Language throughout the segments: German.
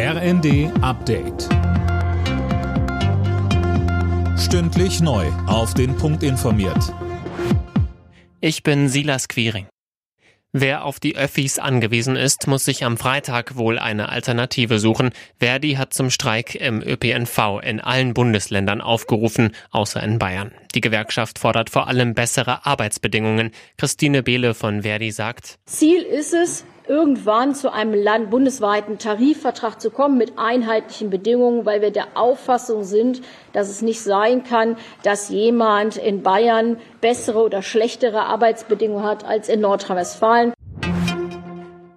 RND Update. Stündlich neu. Auf den Punkt informiert. Ich bin Silas Quiring. Wer auf die Öffis angewiesen ist, muss sich am Freitag wohl eine Alternative suchen. Verdi hat zum Streik im ÖPNV in allen Bundesländern aufgerufen, außer in Bayern. Die Gewerkschaft fordert vor allem bessere Arbeitsbedingungen. Christine Behle von Verdi sagt, Ziel ist es, irgendwann zu einem Land bundesweiten Tarifvertrag zu kommen mit einheitlichen Bedingungen, weil wir der Auffassung sind, dass es nicht sein kann, dass jemand in Bayern bessere oder schlechtere Arbeitsbedingungen hat als in Nordrhein-Westfalen.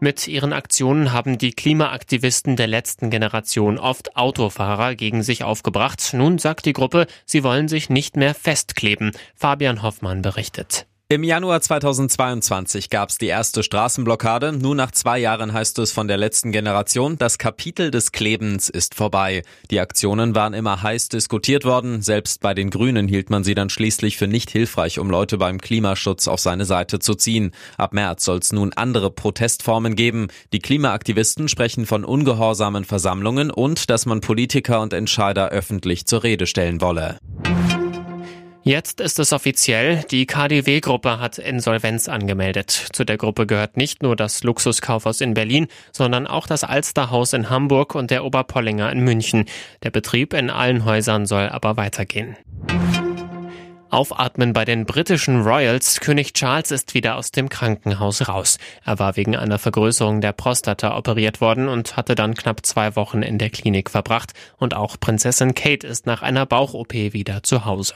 Mit ihren Aktionen haben die Klimaaktivisten der letzten Generation oft Autofahrer gegen sich aufgebracht. Nun sagt die Gruppe, sie wollen sich nicht mehr festkleben. Fabian Hoffmann berichtet. Im Januar 2022 gab es die erste Straßenblockade. Nun nach zwei Jahren heißt es von der letzten Generation, das Kapitel des Klebens ist vorbei. Die Aktionen waren immer heiß diskutiert worden. Selbst bei den Grünen hielt man sie dann schließlich für nicht hilfreich, um Leute beim Klimaschutz auf seine Seite zu ziehen. Ab März soll es nun andere Protestformen geben. Die Klimaaktivisten sprechen von ungehorsamen Versammlungen und dass man Politiker und Entscheider öffentlich zur Rede stellen wolle. Jetzt ist es offiziell, die KDW-Gruppe hat Insolvenz angemeldet. Zu der Gruppe gehört nicht nur das Luxuskaufhaus in Berlin, sondern auch das Alsterhaus in Hamburg und der Oberpollinger in München. Der Betrieb in allen Häusern soll aber weitergehen. Aufatmen bei den britischen Royals. König Charles ist wieder aus dem Krankenhaus raus. Er war wegen einer Vergrößerung der Prostata operiert worden und hatte dann knapp zwei Wochen in der Klinik verbracht. Und auch Prinzessin Kate ist nach einer Bauch-OP wieder zu Hause.